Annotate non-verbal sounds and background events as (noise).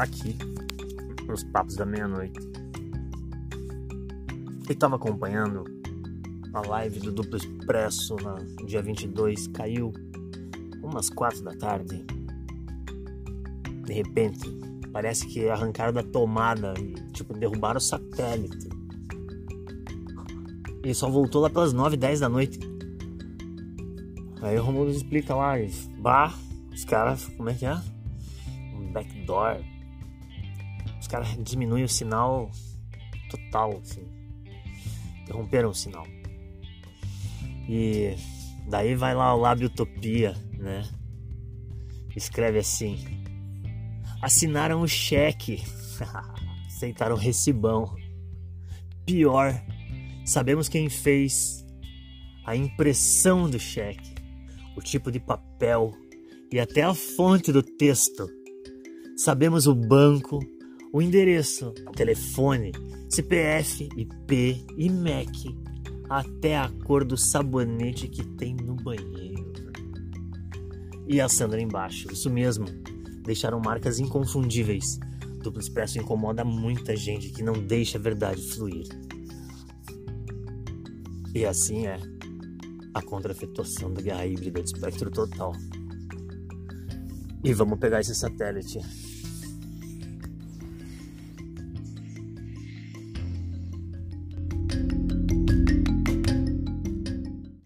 aqui nos papos da meia-noite. E tava acompanhando a live do Duplo Expresso no dia 22, caiu umas quatro da tarde. De repente, parece que arrancaram da tomada e tipo derrubaram o satélite. E só voltou lá pelas 9, 10 da noite. Aí o Romulo explica lá, bah, os caras, como é que é? Um backdoor. Os caras diminuem o sinal total, assim. Interromperam o sinal. E daí vai lá o Lábio Utopia, né? Escreve assim: Assinaram o cheque, (laughs) aceitaram o recibão. Pior, sabemos quem fez a impressão do cheque, o tipo de papel e até a fonte do texto. Sabemos o banco, o endereço, telefone, CPF, IP e MEC, até a cor do sabonete que tem no banheiro. E a Sandra embaixo, isso mesmo, deixaram marcas inconfundíveis. Duplo Expresso incomoda muita gente que não deixa a verdade fluir. E assim é a contra-efetuação da guerra híbrida de espectro total. E vamos pegar esse satélite